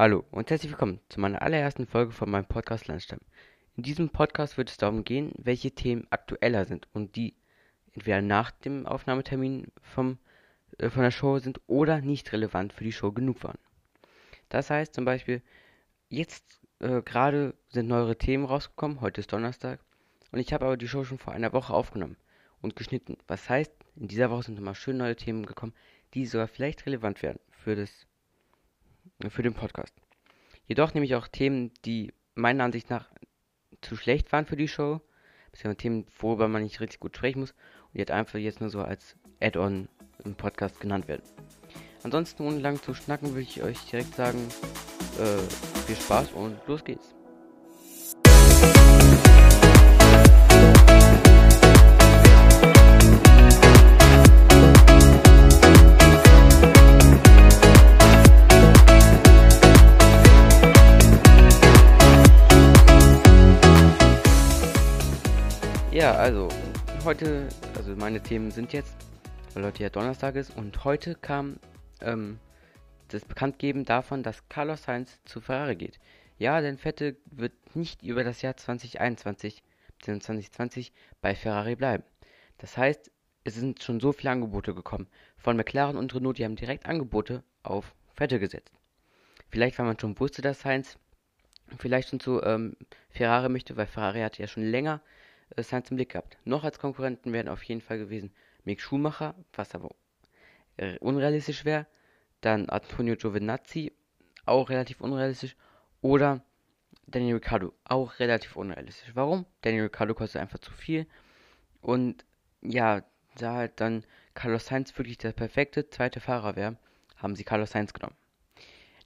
Hallo und herzlich willkommen zu meiner allerersten Folge von meinem Podcast Landstamm. In diesem Podcast wird es darum gehen, welche Themen aktueller sind und die entweder nach dem Aufnahmetermin vom, äh, von der Show sind oder nicht relevant für die Show genug waren. Das heißt zum Beispiel, jetzt äh, gerade sind neuere Themen rausgekommen, heute ist Donnerstag, und ich habe aber die Show schon vor einer Woche aufgenommen und geschnitten. Was heißt, in dieser Woche sind nochmal schön neue Themen gekommen, die sogar vielleicht relevant werden für das für den Podcast. Jedoch nehme ich auch Themen, die meiner Ansicht nach zu schlecht waren für die Show, beziehungsweise Themen, worüber man nicht richtig gut sprechen muss, und jetzt einfach jetzt nur so als Add-on im Podcast genannt werden. Ansonsten, ohne lang zu schnacken, würde ich euch direkt sagen, äh, viel Spaß und los geht's. Ja, also heute, also meine Themen sind jetzt, weil heute ja Donnerstag ist und heute kam ähm, das Bekanntgeben davon, dass Carlos Sainz zu Ferrari geht. Ja, denn Vettel wird nicht über das Jahr 2021 bzw. 2020 bei Ferrari bleiben. Das heißt, es sind schon so viele Angebote gekommen. Von McLaren und Renault, die haben direkt Angebote auf Vettel gesetzt. Vielleicht, weil man schon wusste, dass Sainz vielleicht schon zu ähm, Ferrari möchte, weil Ferrari hatte ja schon länger Sainz im Blick gehabt. Noch als Konkurrenten wären auf jeden Fall gewesen Mick Schumacher, was aber äh, unrealistisch wäre. Dann Antonio Giovinazzi, auch relativ unrealistisch. Oder Daniel Ricciardo, auch relativ unrealistisch. Warum? Daniel Ricciardo kostet einfach zu viel. Und ja, da halt dann Carlos Sainz wirklich der perfekte zweite Fahrer wäre, haben sie Carlos Sainz genommen.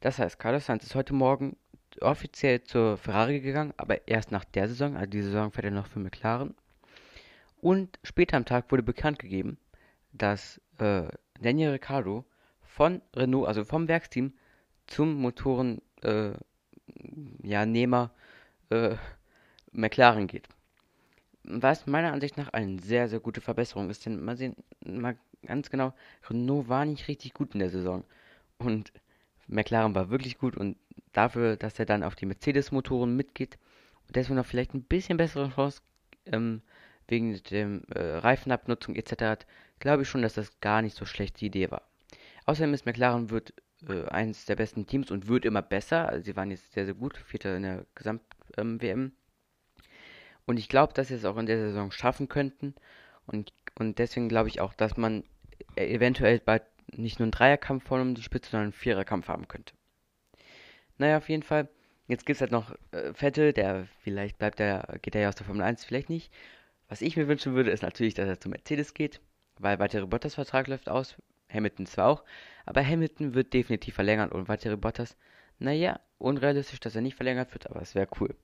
Das heißt, Carlos Sainz ist heute Morgen offiziell zur Ferrari gegangen, aber erst nach der Saison, also die Saison fährt er noch für McLaren. Und später am Tag wurde bekannt gegeben, dass äh, Daniel Ricciardo von Renault, also vom Werksteam, zum Motoren äh, ja, äh, McLaren geht. Was meiner Ansicht nach eine sehr, sehr gute Verbesserung ist, denn mal sehen, mal ganz genau, Renault war nicht richtig gut in der Saison. Und McLaren war wirklich gut und dafür, dass er dann auf die Mercedes-Motoren mitgeht und deswegen noch vielleicht ein bisschen bessere Chance ähm, wegen der äh, Reifenabnutzung etc. hat, glaube ich schon, dass das gar nicht so schlechte Idee war. Außerdem ist McLaren wird äh, eines der besten Teams und wird immer besser. Also sie waren jetzt sehr, sehr gut, Vierter in der Gesamt-WM. Ähm, und ich glaube, dass sie es auch in der Saison schaffen könnten. Und, und deswegen glaube ich auch, dass man eventuell bald nicht nur einen Dreierkampf vorne um die Spitze, sondern einen Viererkampf haben könnte. Naja, auf jeden Fall. Jetzt gibt es halt noch äh, Vettel, der vielleicht bleibt er, geht er ja aus der Formel 1, vielleicht nicht. Was ich mir wünschen würde, ist natürlich, dass er zu Mercedes geht, weil weitere Bottas Vertrag läuft aus. Hamilton zwar auch, aber Hamilton wird definitiv verlängern und weitere Bottas, naja, unrealistisch, dass er nicht verlängert wird, aber es wäre cool.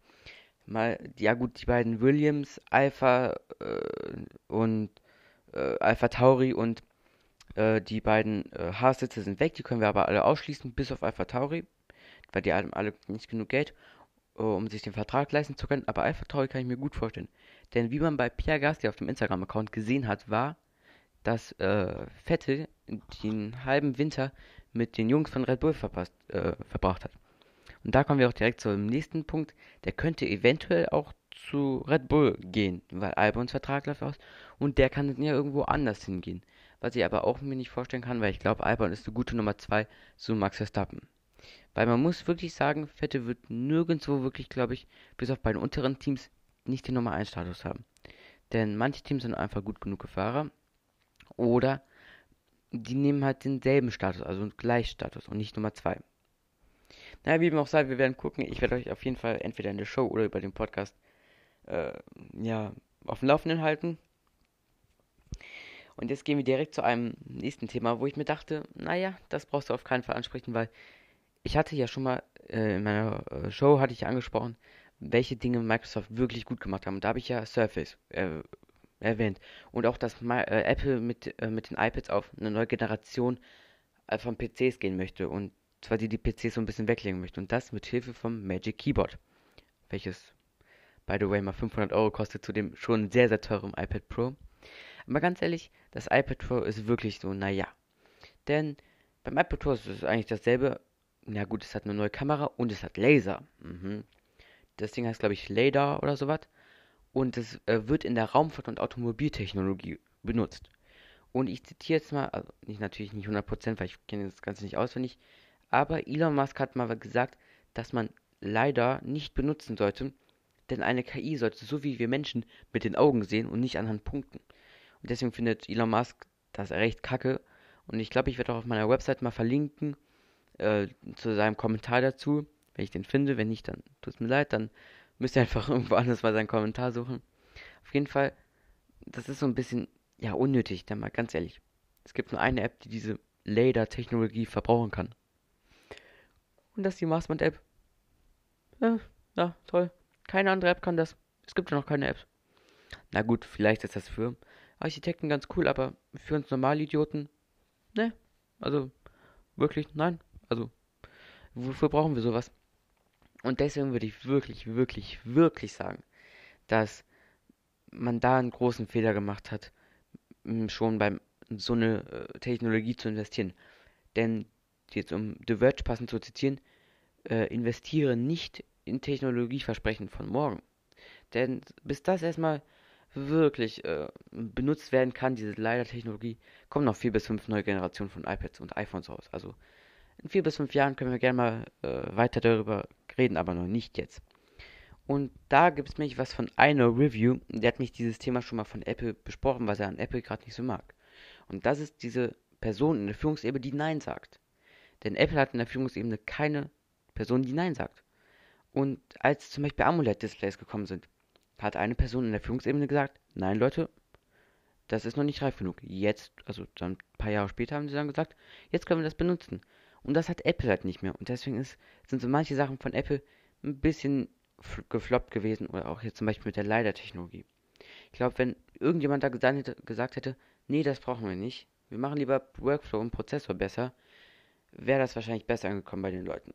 Mal, ja gut, die beiden Williams, Alpha äh, und äh, Alpha Tauri und äh, die beiden äh, Haas-Sitze sind weg, die können wir aber alle ausschließen, bis auf Alpha Tauri weil die haben alle nicht genug Geld, äh, um sich den Vertrag leisten zu können. Aber Alpha Tauri kann ich mir gut vorstellen. Denn wie man bei Pierre Gasly auf dem Instagram-Account gesehen hat, war, dass äh, Vettel den halben Winter mit den Jungs von Red Bull verpasst, äh, verbracht hat. Und da kommen wir auch direkt zum nächsten Punkt. Der könnte eventuell auch zu Red Bull gehen, weil Albons Vertrag läuft aus und der kann dann ja irgendwo anders hingehen. Was ich aber auch mir nicht vorstellen kann, weil ich glaube, Albon ist eine gute Nummer 2 zu Max Verstappen. Weil man muss wirklich sagen, Vettel wird nirgendwo wirklich, glaube ich, bis auf bei den unteren Teams nicht den Nummer 1 Status haben. Denn manche Teams sind einfach gut genug Fahrer. Oder die nehmen halt denselben Status, also einen Gleichstatus und nicht Nummer 2. Naja, wie dem auch sei, wir werden gucken. Ich werde euch auf jeden Fall entweder in der Show oder über den Podcast äh, ja, auf dem Laufenden halten. Und jetzt gehen wir direkt zu einem nächsten Thema, wo ich mir dachte, naja, das brauchst du auf keinen Fall ansprechen, weil ich hatte ja schon mal äh, in meiner äh, Show hatte ich angesprochen, welche Dinge Microsoft wirklich gut gemacht haben. Und da habe ich ja Surface äh, erwähnt. Und auch, dass My, äh, Apple mit, äh, mit den iPads auf eine neue Generation von PCs gehen möchte. Und zwar die die PCs so ein bisschen weglegen möchte. Und das mit Hilfe vom Magic Keyboard. Welches, by the way, mal 500 Euro kostet zu dem schon sehr, sehr teuren iPad Pro. Aber ganz ehrlich, das iPad Pro ist wirklich so, naja. Denn beim iPad Pro ist es eigentlich dasselbe ja gut, es hat eine neue Kamera und es hat Laser. Mhm. Das Ding heißt, glaube ich, LADAR oder sowas. Und es äh, wird in der Raumfahrt- und Automobiltechnologie benutzt. Und ich zitiere jetzt mal, also nicht natürlich nicht 100%, weil ich kenne das Ganze nicht auswendig, aber Elon Musk hat mal gesagt, dass man leider nicht benutzen sollte, denn eine KI sollte so wie wir Menschen mit den Augen sehen und nicht anhand Punkten. Und deswegen findet Elon Musk das recht kacke. Und ich glaube, ich werde auch auf meiner Website mal verlinken äh, zu seinem Kommentar dazu, wenn ich den finde. Wenn nicht, dann tut es mir leid, dann müsst ihr einfach irgendwo anders mal seinen Kommentar suchen. Auf jeden Fall, das ist so ein bisschen, ja, unnötig, dann mal ganz ehrlich. Es gibt nur eine App, die diese LADAR-Technologie verbrauchen kann. Und das ist die Marsband-App. Ja, ja, toll. Keine andere App kann das. Es gibt ja noch keine Apps. Na gut, vielleicht ist das für Architekten ganz cool, aber für uns Normalidioten, ne? Also, wirklich, nein. Also, wofür brauchen wir sowas? Und deswegen würde ich wirklich, wirklich, wirklich sagen, dass man da einen großen Fehler gemacht hat, schon beim so eine äh, Technologie zu investieren. Denn jetzt um The Verge passend zu zitieren, äh, investiere nicht in Technologieversprechen von morgen. Denn bis das erstmal wirklich äh, benutzt werden kann, diese LiDAR-Technologie, kommen noch vier bis fünf neue Generationen von iPads und iPhones raus. Also in vier bis fünf Jahren können wir gerne mal äh, weiter darüber reden, aber noch nicht jetzt. Und da gibt es mich was von einer Review, der hat mich dieses Thema schon mal von Apple besprochen, was er an Apple gerade nicht so mag. Und das ist diese Person in der Führungsebene, die Nein sagt. Denn Apple hat in der Führungsebene keine Person, die Nein sagt. Und als zum Beispiel AMOLED-Displays gekommen sind, hat eine Person in der Führungsebene gesagt, nein Leute, das ist noch nicht reif genug. Jetzt, also dann ein paar Jahre später haben sie dann gesagt, jetzt können wir das benutzen. Und das hat Apple halt nicht mehr. Und deswegen ist, sind so manche Sachen von Apple ein bisschen gefloppt gewesen. Oder auch jetzt zum Beispiel mit der LiDAR-Technologie. Ich glaube, wenn irgendjemand da gesagt hätte, nee, das brauchen wir nicht. Wir machen lieber Workflow und Prozessor besser, wäre das wahrscheinlich besser angekommen bei den Leuten.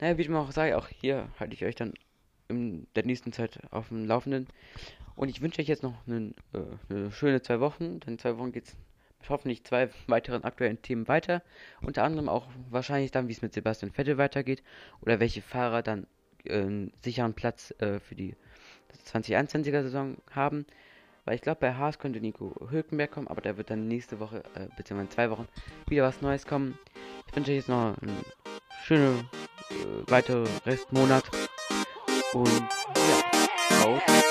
Naja, wie ich mal auch sage, auch hier halte ich euch dann in der nächsten Zeit auf dem Laufenden. Und ich wünsche euch jetzt noch einen, äh, eine schöne zwei Wochen. Denn zwei Wochen geht es mit hoffentlich zwei weiteren aktuellen Themen weiter. Unter anderem auch wahrscheinlich dann, wie es mit Sebastian Vettel weitergeht. Oder welche Fahrer dann äh, einen sicheren Platz äh, für die 2021er Saison haben. Weil ich glaube, bei Haas könnte Nico Hülkenberg kommen, aber da wird dann nächste Woche, äh, beziehungsweise in zwei Wochen, wieder was Neues kommen. Ich wünsche euch jetzt noch einen schönen äh, weitere Restmonat. 半日好